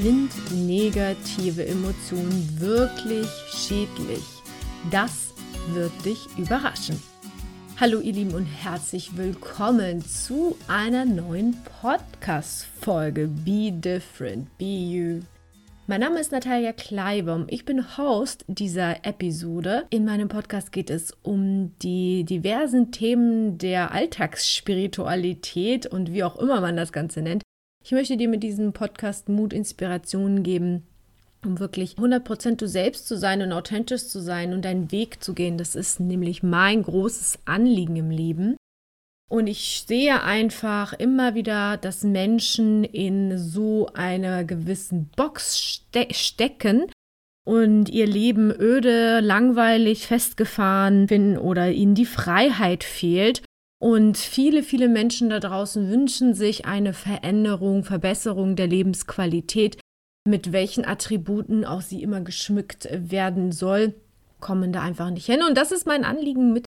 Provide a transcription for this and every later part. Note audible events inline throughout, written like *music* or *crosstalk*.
Sind negative Emotionen wirklich schädlich? Das wird dich überraschen. Hallo ihr Lieben und herzlich willkommen zu einer neuen Podcast-Folge Be Different, Be You. Mein Name ist Natalia Kleibaum. Ich bin Host dieser Episode. In meinem Podcast geht es um die diversen Themen der Alltagsspiritualität und wie auch immer man das Ganze nennt. Ich möchte dir mit diesem Podcast Mut, Inspirationen geben, um wirklich 100% du selbst zu sein und authentisch zu sein und deinen Weg zu gehen. Das ist nämlich mein großes Anliegen im Leben. Und ich sehe einfach immer wieder, dass Menschen in so einer gewissen Box ste stecken und ihr Leben öde, langweilig, festgefahren finden oder ihnen die Freiheit fehlt. Und viele, viele Menschen da draußen wünschen sich eine Veränderung, Verbesserung der Lebensqualität, mit welchen Attributen auch sie immer geschmückt werden soll, kommen da einfach nicht hin. Und das ist mein Anliegen mit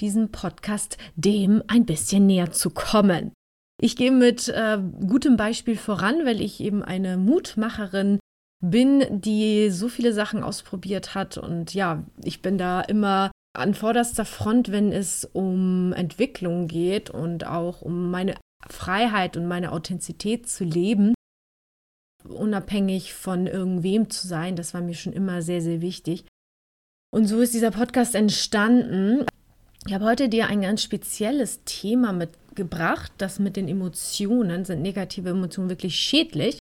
diesem Podcast dem ein bisschen näher zu kommen. Ich gehe mit äh, gutem Beispiel voran, weil ich eben eine Mutmacherin bin, die so viele Sachen ausprobiert hat. Und ja, ich bin da immer an vorderster Front, wenn es um Entwicklung geht und auch um meine Freiheit und meine Authentizität zu leben, unabhängig von irgendwem zu sein. Das war mir schon immer sehr, sehr wichtig. Und so ist dieser Podcast entstanden. Ich habe heute dir ein ganz spezielles Thema mitgebracht, das mit den Emotionen. Sind negative Emotionen wirklich schädlich?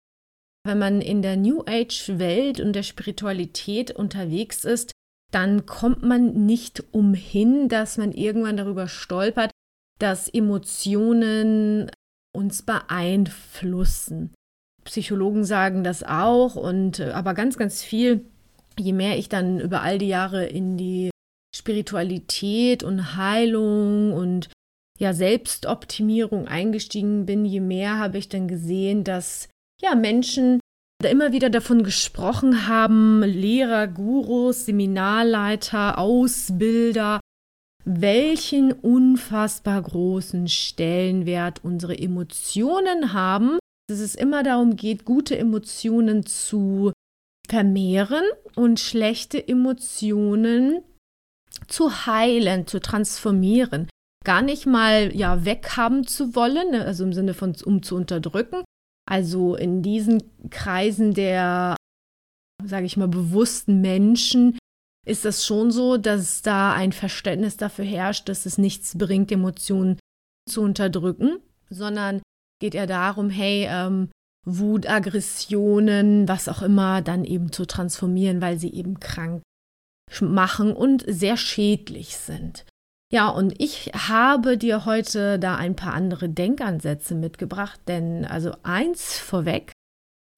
Wenn man in der New Age-Welt und der Spiritualität unterwegs ist, dann kommt man nicht umhin, dass man irgendwann darüber stolpert, dass Emotionen uns beeinflussen. Psychologen sagen das auch und aber ganz, ganz viel, je mehr ich dann über all die Jahre in die Spiritualität und Heilung und ja Selbstoptimierung eingestiegen bin, je mehr habe ich dann gesehen, dass ja Menschen immer wieder davon gesprochen haben, Lehrer, Gurus, Seminarleiter, Ausbilder, welchen unfassbar großen Stellenwert unsere Emotionen haben, dass es immer darum geht, gute Emotionen zu vermehren und schlechte Emotionen zu heilen, zu transformieren, gar nicht mal ja weghaben zu wollen, ne, also im Sinne von um zu unterdrücken. Also in diesen Kreisen der, sage ich mal, bewussten Menschen ist das schon so, dass da ein Verständnis dafür herrscht, dass es nichts bringt, Emotionen zu unterdrücken, sondern geht eher darum, hey, ähm, Wut, Aggressionen, was auch immer, dann eben zu transformieren, weil sie eben krank machen und sehr schädlich sind. Ja, und ich habe dir heute da ein paar andere Denkansätze mitgebracht, denn also eins vorweg,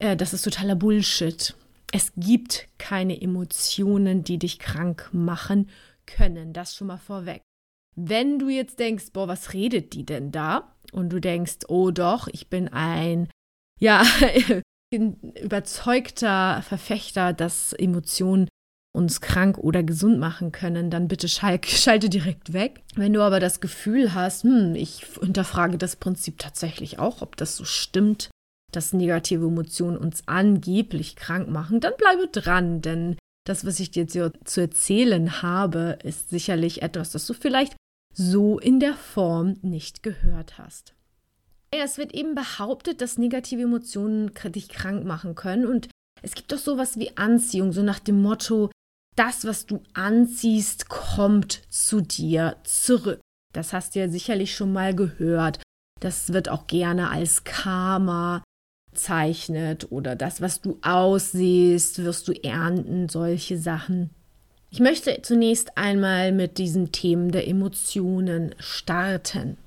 äh, das ist totaler Bullshit. Es gibt keine Emotionen, die dich krank machen können. Das schon mal vorweg. Wenn du jetzt denkst, boah, was redet die denn da? Und du denkst, oh doch, ich bin ein, ja, *laughs* überzeugter Verfechter, dass Emotionen uns krank oder gesund machen können, dann bitte *laughs* schalte direkt weg. Wenn du aber das Gefühl hast, hm, ich hinterfrage das Prinzip tatsächlich auch, ob das so stimmt, dass negative Emotionen uns angeblich krank machen, dann bleibe dran, denn das, was ich dir jetzt zu erzählen habe, ist sicherlich etwas, das du vielleicht so in der Form nicht gehört hast. Es wird eben behauptet, dass negative Emotionen dich krank machen können und es gibt doch sowas wie Anziehung, so nach dem Motto, das, was du anziehst, kommt zu dir zurück. Das hast du ja sicherlich schon mal gehört. Das wird auch gerne als Karma bezeichnet oder das, was du aussiehst, wirst du ernten, solche Sachen. Ich möchte zunächst einmal mit diesen Themen der Emotionen starten.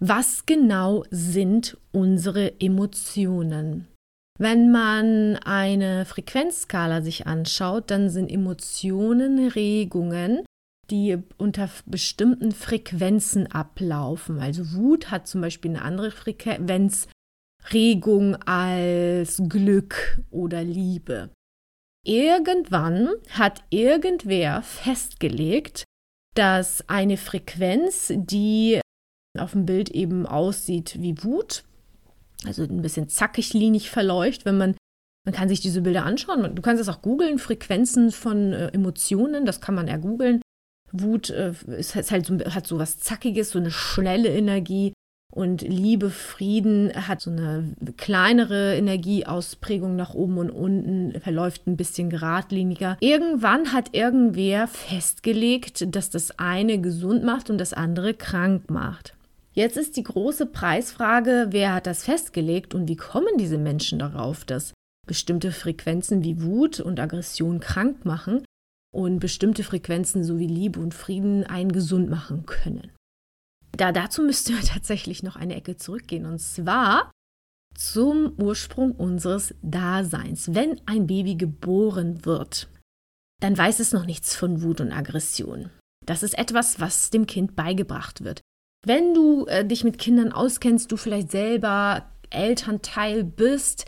Was genau sind unsere Emotionen? Wenn man eine Frequenzskala sich anschaut, dann sind Emotionen Regungen, die unter bestimmten Frequenzen ablaufen. Also Wut hat zum Beispiel eine andere Frequenzregung als Glück oder Liebe. Irgendwann hat irgendwer festgelegt, dass eine Frequenz, die auf dem Bild eben aussieht wie Wut, also ein bisschen zackig linig verläuft, wenn man Man kann sich diese Bilder anschauen. Du kannst es auch googeln, Frequenzen von äh, Emotionen, das kann man ja googeln. Wut äh, ist, ist halt so, hat so was Zackiges, so eine schnelle Energie. Und Liebe, Frieden hat so eine kleinere Energieausprägung nach oben und unten, verläuft ein bisschen geradliniger. Irgendwann hat irgendwer festgelegt, dass das eine gesund macht und das andere krank macht. Jetzt ist die große Preisfrage, wer hat das festgelegt und wie kommen diese Menschen darauf, dass bestimmte Frequenzen wie Wut und Aggression krank machen und bestimmte Frequenzen sowie Liebe und Frieden einen gesund machen können. Da, dazu müssten wir *laughs* tatsächlich noch eine Ecke zurückgehen und zwar zum Ursprung unseres Daseins. Wenn ein Baby geboren wird, dann weiß es noch nichts von Wut und Aggression. Das ist etwas, was dem Kind beigebracht wird. Wenn du äh, dich mit Kindern auskennst, du vielleicht selber Elternteil bist,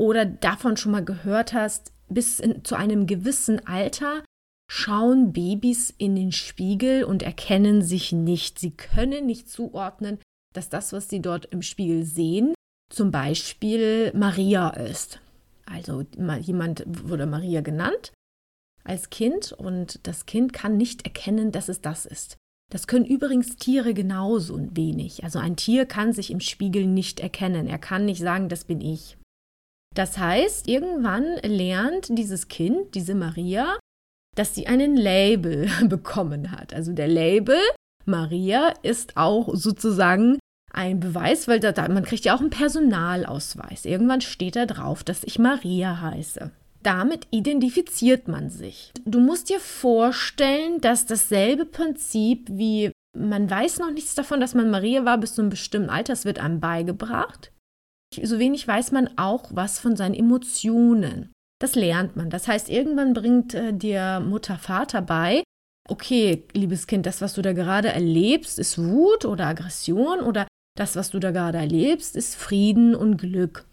oder davon schon mal gehört hast, bis in, zu einem gewissen Alter schauen Babys in den Spiegel und erkennen sich nicht. Sie können nicht zuordnen, dass das, was sie dort im Spiegel sehen, zum Beispiel Maria ist. Also jemand wurde Maria genannt als Kind und das Kind kann nicht erkennen, dass es das ist. Das können übrigens Tiere genauso wenig. Also ein Tier kann sich im Spiegel nicht erkennen. Er kann nicht sagen, das bin ich. Das heißt, irgendwann lernt dieses Kind, diese Maria, dass sie einen Label *laughs* bekommen hat. Also der Label Maria ist auch sozusagen ein Beweis, weil da, man kriegt ja auch einen Personalausweis. Irgendwann steht da drauf, dass ich Maria heiße. Damit identifiziert man sich. Du musst dir vorstellen, dass dasselbe Prinzip wie man weiß noch nichts davon, dass man Maria war bis zu einem bestimmten Alter, es wird einem beigebracht. So wenig weiß man auch was von seinen Emotionen. Das lernt man. Das heißt, irgendwann bringt äh, dir Mutter, Vater bei, okay, liebes Kind, das, was du da gerade erlebst, ist Wut oder Aggression oder das, was du da gerade erlebst, ist Frieden und Glück.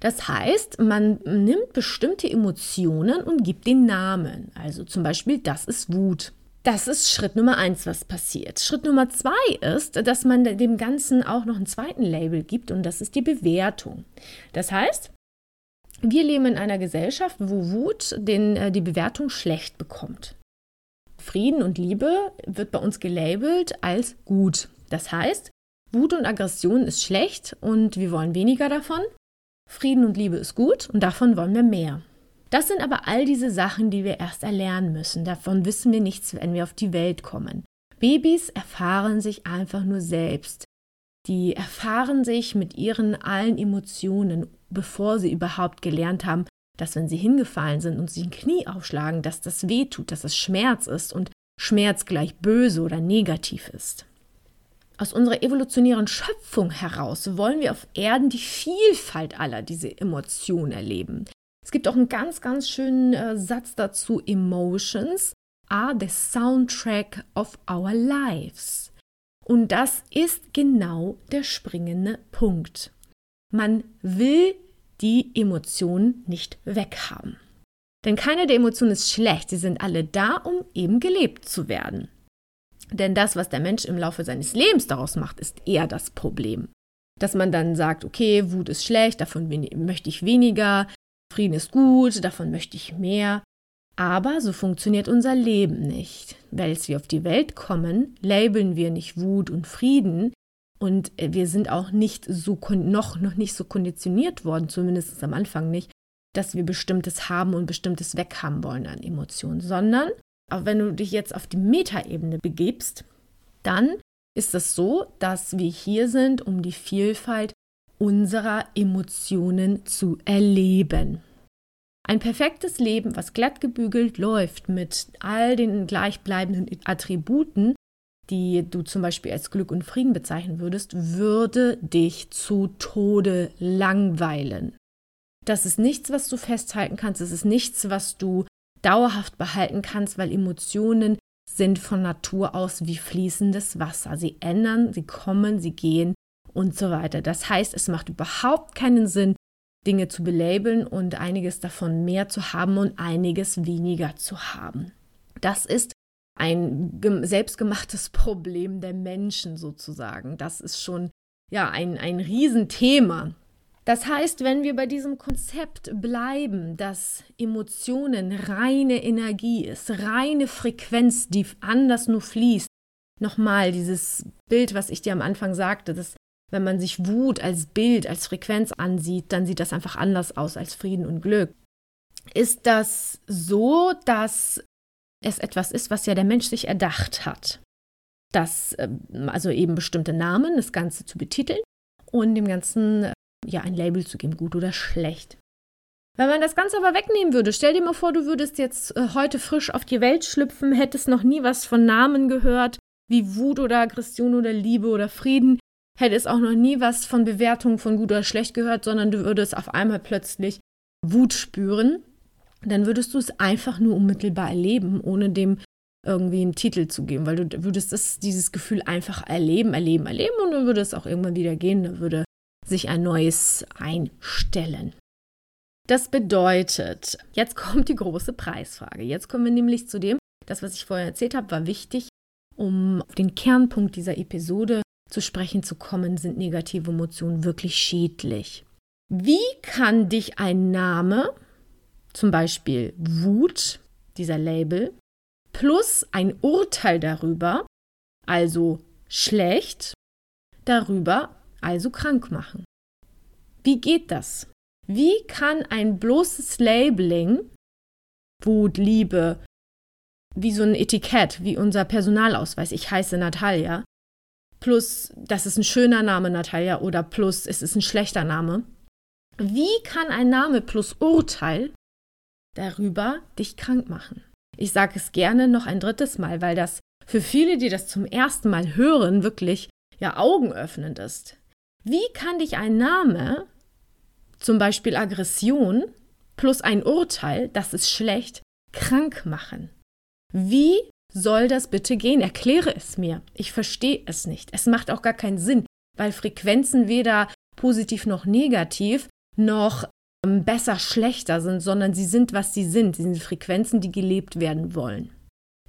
Das heißt, man nimmt bestimmte Emotionen und gibt den Namen. Also zum Beispiel, das ist Wut. Das ist Schritt Nummer eins, was passiert. Schritt Nummer zwei ist, dass man dem Ganzen auch noch einen zweiten Label gibt und das ist die Bewertung. Das heißt, wir leben in einer Gesellschaft, wo Wut den, äh, die Bewertung schlecht bekommt. Frieden und Liebe wird bei uns gelabelt als gut. Das heißt, Wut und Aggression ist schlecht und wir wollen weniger davon. Frieden und Liebe ist gut und davon wollen wir mehr. Das sind aber all diese Sachen, die wir erst erlernen müssen. Davon wissen wir nichts, wenn wir auf die Welt kommen. Babys erfahren sich einfach nur selbst. Die erfahren sich mit ihren allen Emotionen, bevor sie überhaupt gelernt haben, dass wenn sie hingefallen sind und sich ein Knie aufschlagen, dass das weh tut, dass es Schmerz ist und Schmerz gleich böse oder negativ ist. Aus unserer evolutionären Schöpfung heraus wollen wir auf Erden die Vielfalt aller diese Emotionen erleben. Es gibt auch einen ganz, ganz schönen äh, Satz dazu. Emotions are the soundtrack of our lives. Und das ist genau der springende Punkt. Man will die Emotionen nicht weghaben. Denn keine der Emotionen ist schlecht, sie sind alle da, um eben gelebt zu werden. Denn das, was der Mensch im Laufe seines Lebens daraus macht, ist eher das Problem. Dass man dann sagt, okay, Wut ist schlecht, davon möchte ich weniger, Frieden ist gut, davon möchte ich mehr. Aber so funktioniert unser Leben nicht. Weil wir auf die Welt kommen, labeln wir nicht Wut und Frieden und äh, wir sind auch nicht so noch, noch nicht so konditioniert worden, zumindest am Anfang nicht, dass wir bestimmtes haben und bestimmtes weghaben wollen an Emotionen, sondern auch wenn du dich jetzt auf die Metaebene begibst, dann ist es so, dass wir hier sind, um die Vielfalt unserer Emotionen zu erleben. Ein perfektes Leben, was glatt gebügelt läuft mit all den gleichbleibenden Attributen, die du zum Beispiel als Glück und Frieden bezeichnen würdest, würde dich zu Tode langweilen. Das ist nichts, was du festhalten kannst, es ist nichts, was du dauerhaft behalten kannst, weil Emotionen sind von Natur aus wie fließendes Wasser. Sie ändern, sie kommen, sie gehen und so weiter. Das heißt, es macht überhaupt keinen Sinn, Dinge zu belabeln und einiges davon mehr zu haben und einiges weniger zu haben. Das ist ein selbstgemachtes *laughs* Problem der Menschen sozusagen. Das ist schon ja ein, ein Riesenthema. Das heißt, wenn wir bei diesem Konzept bleiben, dass Emotionen reine Energie ist, reine Frequenz, die anders nur fließt, nochmal dieses Bild, was ich dir am Anfang sagte, dass wenn man sich Wut als Bild, als Frequenz ansieht, dann sieht das einfach anders aus als Frieden und Glück. Ist das so, dass es etwas ist, was ja der Mensch sich erdacht hat? Das, ähm, also eben bestimmte Namen, das Ganze zu betiteln und dem Ganzen ja ein Label zu geben, gut oder schlecht. Wenn man das Ganze aber wegnehmen würde, stell dir mal vor, du würdest jetzt äh, heute frisch auf die Welt schlüpfen, hättest noch nie was von Namen gehört, wie Wut oder Aggression oder Liebe oder Frieden, hättest auch noch nie was von Bewertung von gut oder schlecht gehört, sondern du würdest auf einmal plötzlich Wut spüren, dann würdest du es einfach nur unmittelbar erleben, ohne dem irgendwie einen Titel zu geben, weil du würdest das, dieses Gefühl einfach erleben, erleben, erleben und dann würde es auch irgendwann wieder gehen, dann würde sich ein neues einstellen. Das bedeutet, jetzt kommt die große Preisfrage. Jetzt kommen wir nämlich zu dem, das, was ich vorher erzählt habe, war wichtig, um auf den Kernpunkt dieser Episode zu sprechen zu kommen, sind negative Emotionen wirklich schädlich. Wie kann dich ein Name, zum Beispiel Wut, dieser Label, plus ein Urteil darüber, also schlecht, darüber also krank machen. Wie geht das? Wie kann ein bloßes Labeling, Wut, Liebe, wie so ein Etikett, wie unser Personalausweis, ich heiße Natalia, plus das ist ein schöner Name Natalia oder plus es ist ein schlechter Name, wie kann ein Name plus Urteil darüber dich krank machen? Ich sage es gerne noch ein drittes Mal, weil das für viele, die das zum ersten Mal hören, wirklich ja augenöffnend ist. Wie kann dich ein Name, zum Beispiel Aggression, plus ein Urteil, das ist schlecht, krank machen? Wie soll das bitte gehen? Erkläre es mir. Ich verstehe es nicht. Es macht auch gar keinen Sinn, weil Frequenzen weder positiv noch negativ noch ähm, besser schlechter sind, sondern sie sind, was sie sind. Sie sind Frequenzen, die gelebt werden wollen.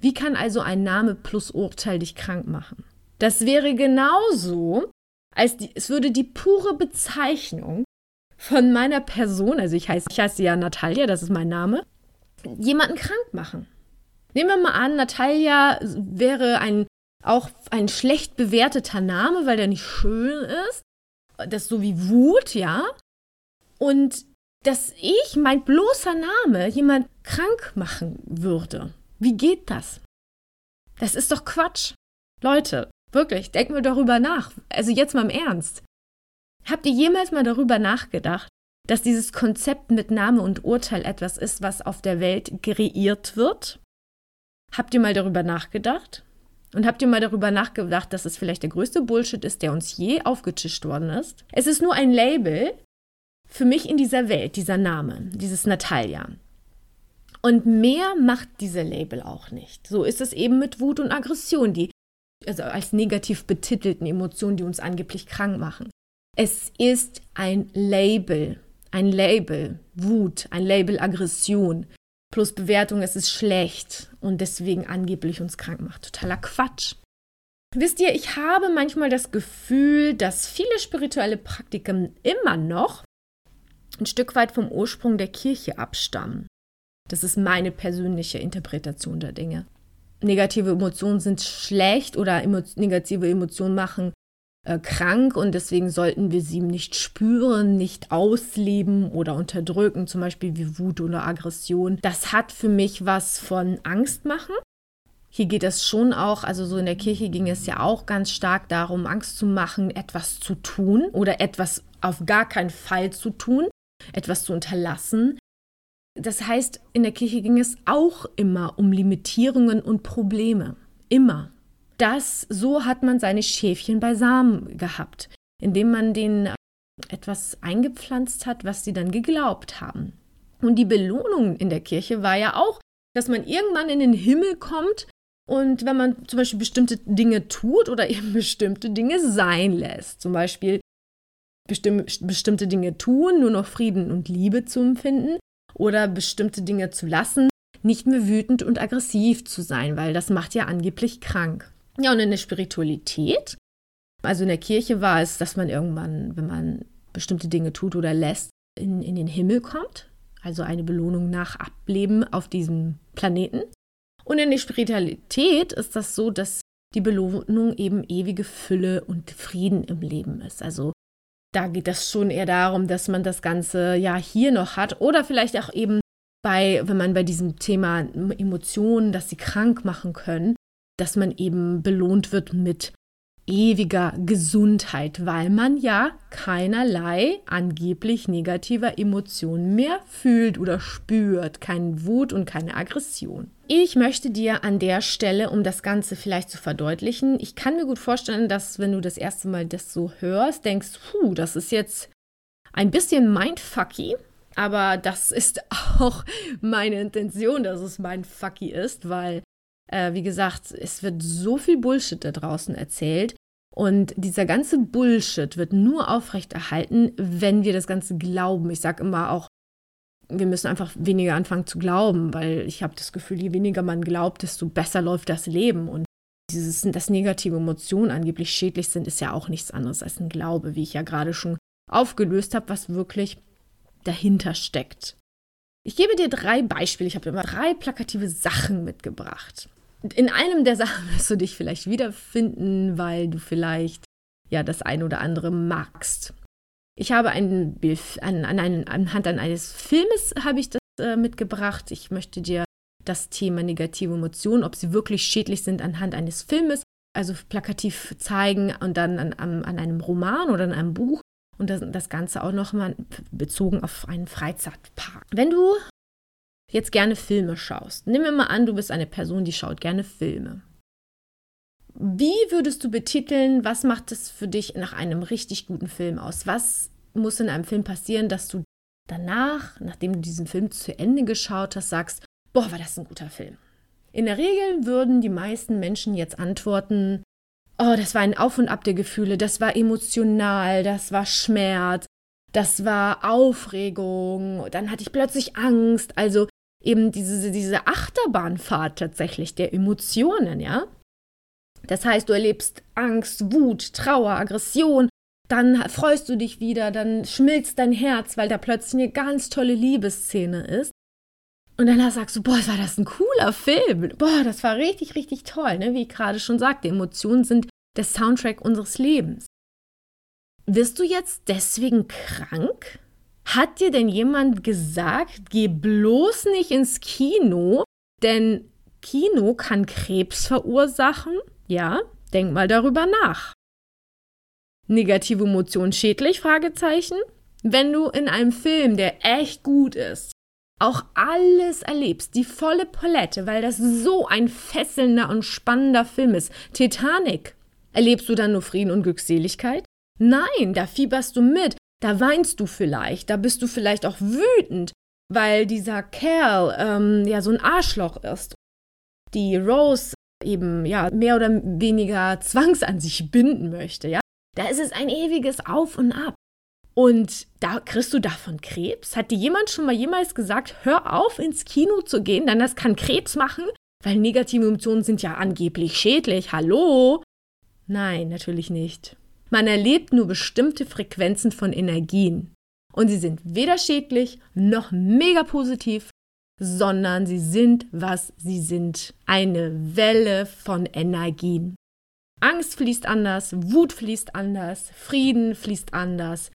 Wie kann also ein Name plus Urteil dich krank machen? Das wäre genauso, als die, es würde die pure Bezeichnung von meiner Person, also ich heiße, ich heiße ja Natalia, das ist mein Name, jemanden krank machen. Nehmen wir mal an, Natalia wäre ein auch ein schlecht bewerteter Name, weil der nicht schön ist. Das ist so wie Wut, ja. Und dass ich, mein bloßer Name, jemand krank machen würde. Wie geht das? Das ist doch Quatsch. Leute, Wirklich, denken wir darüber nach. Also jetzt mal im Ernst. Habt ihr jemals mal darüber nachgedacht, dass dieses Konzept mit Name und Urteil etwas ist, was auf der Welt kreiert wird? Habt ihr mal darüber nachgedacht? Und habt ihr mal darüber nachgedacht, dass es vielleicht der größte Bullshit ist, der uns je aufgetischt worden ist? Es ist nur ein Label für mich in dieser Welt, dieser Name, dieses Natalia. Und mehr macht dieser Label auch nicht. So ist es eben mit Wut und Aggression. Die also als negativ betitelten Emotionen, die uns angeblich krank machen. Es ist ein Label, ein Label Wut, ein Label Aggression plus Bewertung, es ist schlecht und deswegen angeblich uns krank macht. Totaler Quatsch. Wisst ihr, ich habe manchmal das Gefühl, dass viele spirituelle Praktiken immer noch ein Stück weit vom Ursprung der Kirche abstammen. Das ist meine persönliche Interpretation der Dinge negative Emotionen sind schlecht oder emo negative Emotionen machen äh, krank und deswegen sollten wir sie nicht spüren, nicht ausleben oder unterdrücken, zum Beispiel wie Wut oder Aggression. Das hat für mich was von Angst machen. Hier geht es schon auch, also so in der Kirche ging es ja auch ganz stark darum, Angst zu machen, etwas zu tun oder etwas auf gar keinen Fall zu tun, etwas zu unterlassen. Das heißt, in der Kirche ging es auch immer um Limitierungen und Probleme. Immer. Das, so hat man seine Schäfchen beisammen gehabt, indem man denen etwas eingepflanzt hat, was sie dann geglaubt haben. Und die Belohnung in der Kirche war ja auch, dass man irgendwann in den Himmel kommt und wenn man zum Beispiel bestimmte Dinge tut oder *laughs* eben bestimmte Dinge sein lässt, zum Beispiel bestimmte Dinge tun, nur noch Frieden und Liebe zu empfinden, oder bestimmte Dinge zu lassen, nicht mehr wütend und aggressiv zu sein, weil das macht ja angeblich krank. Ja, und in der Spiritualität, also in der Kirche war es, dass man irgendwann, wenn man bestimmte Dinge tut oder lässt, in, in den Himmel kommt. Also eine Belohnung nach Ableben auf diesem Planeten. Und in der Spiritualität ist das so, dass die Belohnung eben ewige Fülle und Frieden im Leben ist. Also da geht es schon eher darum, dass man das Ganze ja hier noch hat. Oder vielleicht auch eben bei, wenn man bei diesem Thema Emotionen, dass sie krank machen können, dass man eben belohnt wird mit ewiger Gesundheit, weil man ja keinerlei angeblich negativer Emotionen mehr fühlt oder spürt, keinen Wut und keine Aggression. Ich möchte dir an der Stelle, um das Ganze vielleicht zu verdeutlichen, ich kann mir gut vorstellen, dass wenn du das erste Mal das so hörst, denkst, puh, das ist jetzt ein bisschen mindfucky, aber das ist *laughs* auch meine Intention, dass es mindfucky ist, weil äh, wie gesagt, es wird so viel Bullshit da draußen erzählt. Und dieser ganze Bullshit wird nur aufrechterhalten, wenn wir das Ganze glauben. Ich sage immer auch, wir müssen einfach weniger anfangen zu glauben, weil ich habe das Gefühl, je weniger man glaubt, desto besser läuft das Leben. Und dieses, dass negative Emotionen angeblich schädlich sind, ist ja auch nichts anderes als ein Glaube, wie ich ja gerade schon aufgelöst habe, was wirklich dahinter steckt. Ich gebe dir drei Beispiele. Ich habe immer drei plakative Sachen mitgebracht in einem der Sachen wirst du dich vielleicht wiederfinden, weil du vielleicht ja das ein oder andere magst. Ich habe ein Bild, an, an einen, anhand eines Filmes habe ich das äh, mitgebracht. Ich möchte dir das Thema negative Emotionen, ob sie wirklich schädlich sind, anhand eines Filmes, also plakativ zeigen und dann an, an, an einem Roman oder an einem Buch und das, das Ganze auch nochmal bezogen auf einen Freizeitpark. Wenn du jetzt gerne Filme schaust. Nimm mir mal an, du bist eine Person, die schaut gerne Filme. Wie würdest du betiteln, was macht es für dich nach einem richtig guten Film aus? Was muss in einem Film passieren, dass du danach, nachdem du diesen Film zu Ende geschaut hast, sagst, boah, war das ein guter Film? In der Regel würden die meisten Menschen jetzt antworten, oh, das war ein Auf und Ab der Gefühle, das war emotional, das war Schmerz, das war Aufregung, dann hatte ich plötzlich Angst. Also eben diese, diese Achterbahnfahrt tatsächlich der Emotionen, ja. Das heißt, du erlebst Angst, Wut, Trauer, Aggression, dann freust du dich wieder, dann schmilzt dein Herz, weil da plötzlich eine ganz tolle Liebesszene ist. Und dann sagst du, boah, war das ein cooler Film. Boah, das war richtig, richtig toll. Ne? Wie ich gerade schon sagte, Emotionen sind der Soundtrack unseres Lebens. Wirst du jetzt deswegen krank? Hat dir denn jemand gesagt, geh bloß nicht ins Kino, denn Kino kann Krebs verursachen? Ja, denk mal darüber nach. Negative Emotionen schädlich? Fragezeichen. Wenn du in einem Film, der echt gut ist, auch alles erlebst, die volle Palette, weil das so ein fesselnder und spannender Film ist. Titanic. Erlebst du dann nur Frieden und Glückseligkeit? Nein, da fieberst du mit, da weinst du vielleicht, da bist du vielleicht auch wütend, weil dieser Kerl ähm, ja so ein Arschloch ist. Die Rose eben ja mehr oder weniger zwangs an sich binden möchte, ja. Da ist es ein ewiges Auf und Ab. Und da kriegst du davon Krebs? Hat dir jemand schon mal jemals gesagt, hör auf ins Kino zu gehen, denn das kann Krebs machen? Weil negative Emotionen sind ja angeblich schädlich. Hallo? Nein, natürlich nicht. Man erlebt nur bestimmte Frequenzen von Energien. Und sie sind weder schädlich noch mega positiv, sondern sie sind, was sie sind. Eine Welle von Energien. Angst fließt anders, Wut fließt anders, Frieden fließt anders,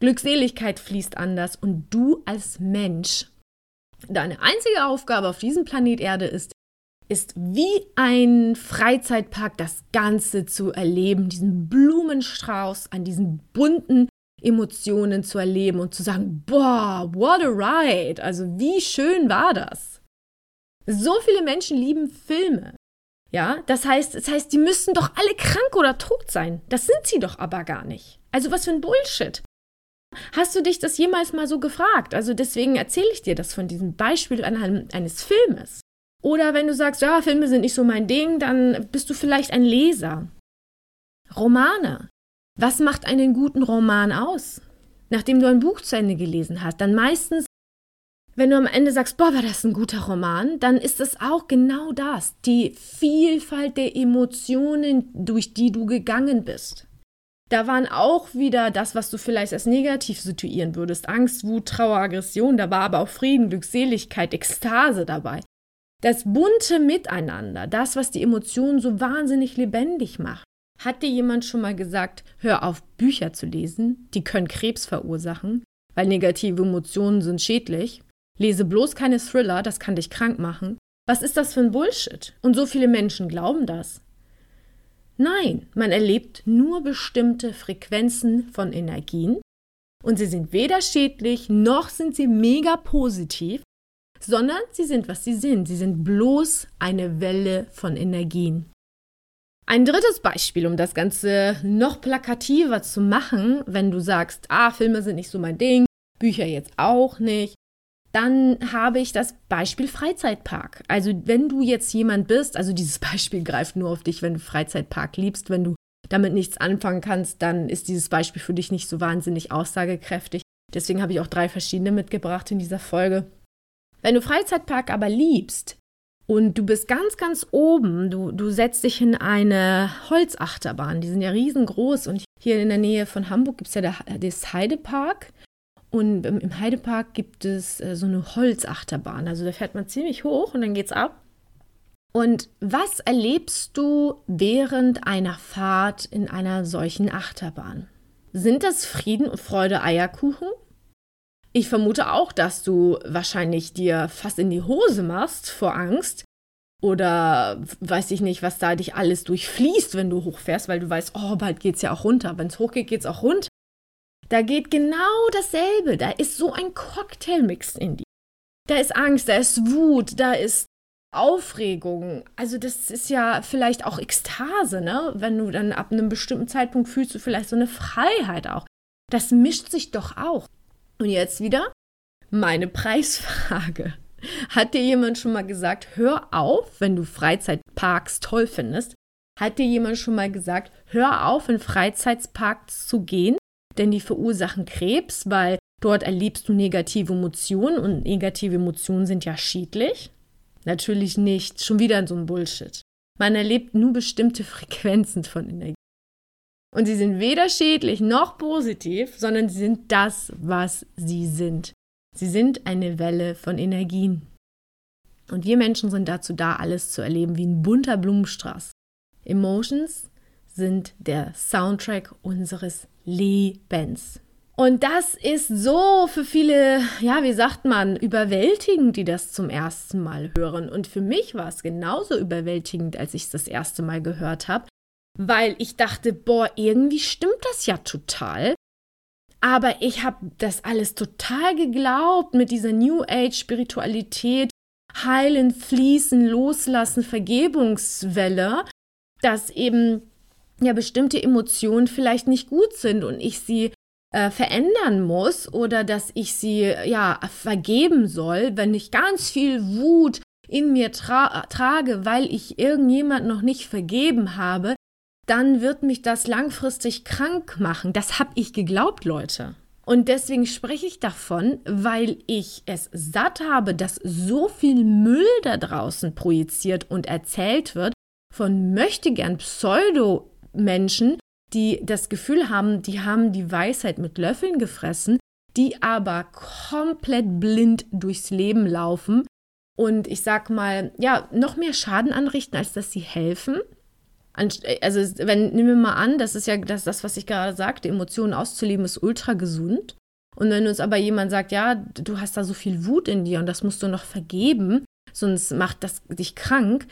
Glückseligkeit fließt anders und du als Mensch, deine einzige Aufgabe auf diesem Planet Erde ist, ist wie ein Freizeitpark das Ganze zu erleben, diesen Blumenstrauß an diesen bunten Emotionen zu erleben und zu sagen, boah, what a ride, also wie schön war das. So viele Menschen lieben Filme. Ja, das heißt, das heißt, die müssten doch alle krank oder tot sein. Das sind sie doch aber gar nicht. Also was für ein Bullshit. Hast du dich das jemals mal so gefragt? Also deswegen erzähle ich dir das von diesem Beispiel eines Filmes. Oder wenn du sagst, ja, Filme sind nicht so mein Ding, dann bist du vielleicht ein Leser. Romane. Was macht einen guten Roman aus? Nachdem du ein Buch zu Ende gelesen hast, dann meistens, wenn du am Ende sagst, boah, war das ein guter Roman, dann ist es auch genau das, die Vielfalt der Emotionen, durch die du gegangen bist. Da waren auch wieder das, was du vielleicht als negativ situieren würdest. Angst, Wut, Trauer, Aggression. Da war aber auch Frieden, Glückseligkeit, Ekstase dabei. Das bunte Miteinander, das, was die Emotionen so wahnsinnig lebendig macht. Hat dir jemand schon mal gesagt, hör auf, Bücher zu lesen? Die können Krebs verursachen, weil negative Emotionen sind schädlich. Lese bloß keine Thriller, das kann dich krank machen. Was ist das für ein Bullshit? Und so viele Menschen glauben das. Nein, man erlebt nur bestimmte Frequenzen von Energien und sie sind weder schädlich noch sind sie mega positiv, sondern sie sind, was sie sind. Sie sind bloß eine Welle von Energien. Ein drittes Beispiel, um das Ganze noch plakativer zu machen, wenn du sagst, ah, Filme sind nicht so mein Ding, Bücher jetzt auch nicht, dann habe ich das Beispiel Freizeitpark. Also wenn du jetzt jemand bist, also dieses *laughs* Beispiel greift nur auf dich, wenn du Freizeitpark liebst, wenn du damit nichts anfangen kannst, dann ist dieses Beispiel für dich nicht so wahnsinnig aussagekräftig. Deswegen habe ich auch drei verschiedene mitgebracht in dieser Folge. Wenn du Freizeitpark aber liebst, und du bist ganz, ganz oben. Du, du setzt dich in eine Holzachterbahn. Die sind ja riesengroß. Und hier in der Nähe von Hamburg gibt es ja das Heidepark. Und im Heidepark gibt es äh, so eine Holzachterbahn. Also da fährt man ziemlich hoch und dann geht's ab. Und was erlebst du während einer Fahrt in einer solchen Achterbahn? Sind das Frieden und Freude Eierkuchen? Ich vermute auch, dass du wahrscheinlich dir fast in die Hose machst vor Angst oder weiß ich nicht, was da dich alles durchfließt, wenn du hochfährst, weil du weißt, oh, bald geht's ja auch runter. Wenn es hochgeht, geht's auch runter. Da geht genau dasselbe. Da ist so ein Cocktailmix in dir. Da ist Angst, da ist Wut, da ist Aufregung. Also das ist ja vielleicht auch Ekstase, ne? Wenn du dann ab einem bestimmten Zeitpunkt fühlst du vielleicht so eine Freiheit auch. Das mischt sich doch auch. Und jetzt wieder meine Preisfrage. *laughs* Hat dir jemand schon mal gesagt, hör auf, wenn du Freizeitparks toll findest? Hat dir jemand schon mal gesagt, hör auf, in Freizeitparks zu gehen, denn die verursachen Krebs, weil dort erlebst du negative Emotionen und negative Emotionen sind ja schädlich? Natürlich nicht. Schon wieder so ein Bullshit. Man erlebt nur bestimmte *laughs* Frequenzen von Energie. Und sie sind weder schädlich noch positiv, sondern sie sind das, was sie sind. Sie sind eine Welle von Energien. Und wir Menschen sind dazu da, alles zu erleben wie ein bunter Blumenstrauß. Emotions sind der Soundtrack unseres Lebens. Und das ist so für viele, ja, wie sagt man, überwältigend, die das zum ersten Mal hören. Und für mich war es genauso überwältigend, als ich es das erste Mal gehört habe, weil ich dachte, boah, irgendwie stimmt das ja total. Aber ich habe das alles total geglaubt mit dieser New Age Spiritualität, heilen, fließen, loslassen, Vergebungswelle, dass eben ja bestimmte Emotionen vielleicht nicht gut sind und ich sie äh, verändern muss oder dass ich sie ja vergeben soll, wenn ich ganz viel Wut in mir tra trage, weil ich irgendjemand noch nicht vergeben habe, dann wird mich das langfristig krank machen. Das habe ich geglaubt, Leute. Und deswegen spreche ich davon, weil ich es satt habe, dass so viel Müll da draußen projiziert und erzählt wird von möchtegern Pseudo-Menschen, die das Gefühl haben, die haben die Weisheit mit Löffeln gefressen, die aber komplett blind durchs Leben laufen und ich sag mal, ja, noch mehr Schaden anrichten, als dass sie helfen also wenn, nehmen wir mal an, das ist ja das, das, was ich gerade sagte, Emotionen auszuleben ist ultra gesund. Und wenn uns aber jemand sagt, ja, du hast da so viel Wut in dir und das musst du noch vergeben, sonst macht das dich krank,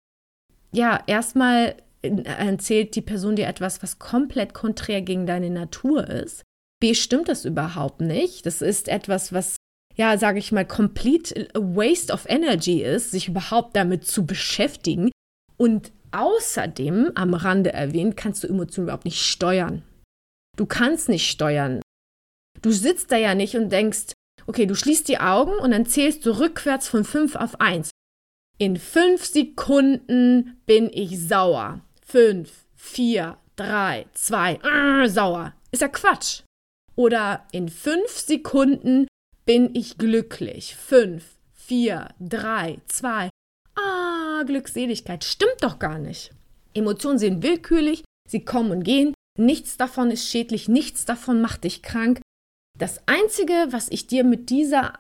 ja, erstmal erzählt die Person dir etwas, was komplett konträr gegen deine Natur ist. B stimmt das überhaupt nicht. Das ist etwas, was ja, sage ich mal, complete waste of energy ist, sich überhaupt damit zu beschäftigen. Und Außerdem, am Rande erwähnt, kannst du Emotionen überhaupt nicht steuern. Du kannst nicht steuern. Du sitzt da ja nicht und denkst, okay, du schließt die Augen und dann zählst du rückwärts von 5 auf 1. In 5 Sekunden bin ich sauer. 5, 4, 3, 2, sauer. Ist ja Quatsch. Oder in 5 Sekunden bin ich glücklich. 5, 4, 3, 2, ah, Glückseligkeit. Stimmt doch gar nicht. Emotionen sind willkürlich, sie kommen und gehen, Nichts davon ist schädlich, nichts davon macht dich krank. Das Einzige, was ich dir mit dieser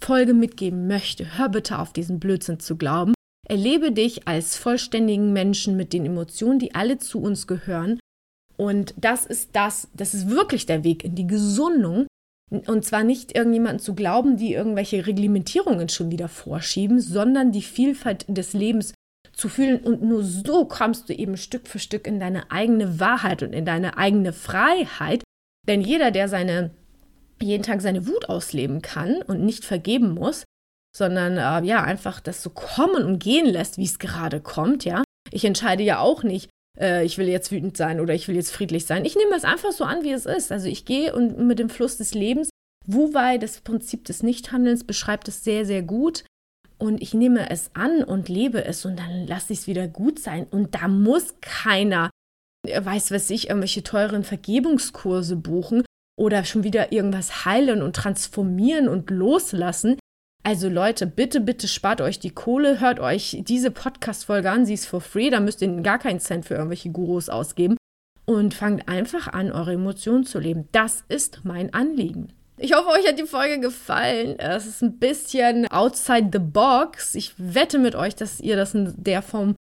Folge mitgeben möchte, hör bitte auf diesen Blödsinn zu glauben. Erlebe dich als vollständigen Menschen mit den Emotionen, die alle zu uns gehören. Und das ist das, das ist wirklich der Weg in die Gesundung. Und zwar nicht irgendjemanden zu glauben, die irgendwelche Reglementierungen schon wieder vorschieben, sondern die Vielfalt des Lebens zu fühlen. Und nur so kommst du eben Stück für Stück in deine eigene Wahrheit und in deine eigene Freiheit. Denn jeder, der seine, jeden Tag seine Wut ausleben kann und nicht vergeben muss, sondern äh, ja, einfach das so kommen und gehen lässt, wie es gerade kommt, ja. Ich entscheide ja auch nicht, äh, ich will jetzt wütend sein oder ich will jetzt friedlich sein. Ich nehme es einfach so an, wie es ist. Also ich gehe und mit dem Fluss des Lebens. Wu Wei, das Prinzip des Nichthandelns, beschreibt es sehr, sehr gut und ich nehme es an und lebe es und dann lasse ich es wieder gut sein. Und da muss keiner, äh, weiß was ich, irgendwelche teuren Vergebungskurse buchen oder schon wieder irgendwas heilen und transformieren und loslassen. Also Leute, bitte, bitte spart euch die Kohle, hört euch diese Podcast-Folge an, sie ist for free, da müsst ihr gar keinen Cent für irgendwelche Gurus ausgeben und fangt einfach an, eure Emotionen zu leben. Das ist mein Anliegen. Ich hoffe, euch hat die Folge gefallen. Es ist ein bisschen outside the box. Ich wette mit euch, dass ihr das in der Form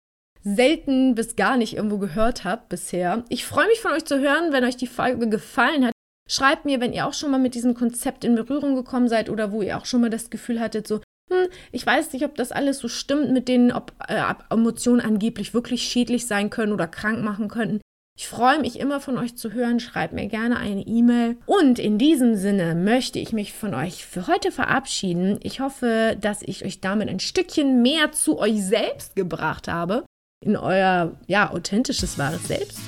selten bis gar nicht irgendwo gehört habt bisher. Ich freue mich von euch zu hören, wenn euch die Folge gefallen hat. Schreibt mir, wenn ihr auch schon mal mit diesem Konzept in Berührung gekommen seid oder wo ihr auch schon mal das Gefühl hattet, so, hm, ich weiß nicht, ob das alles so stimmt mit denen, ob äh, Emotionen angeblich wirklich schädlich sein können oder krank machen könnten. Ich freue mich immer von euch zu hören. Schreibt mir gerne eine E-Mail. Und in diesem Sinne möchte ich mich von euch für heute verabschieden. Ich hoffe, dass ich euch damit ein Stückchen mehr zu euch selbst gebracht habe. In euer, ja, authentisches, wahres Selbst.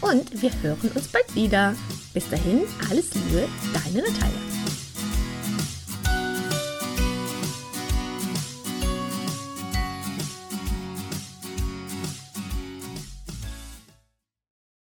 Und wir hören uns bald wieder. Bis dahin, alles Liebe, deine Natalia.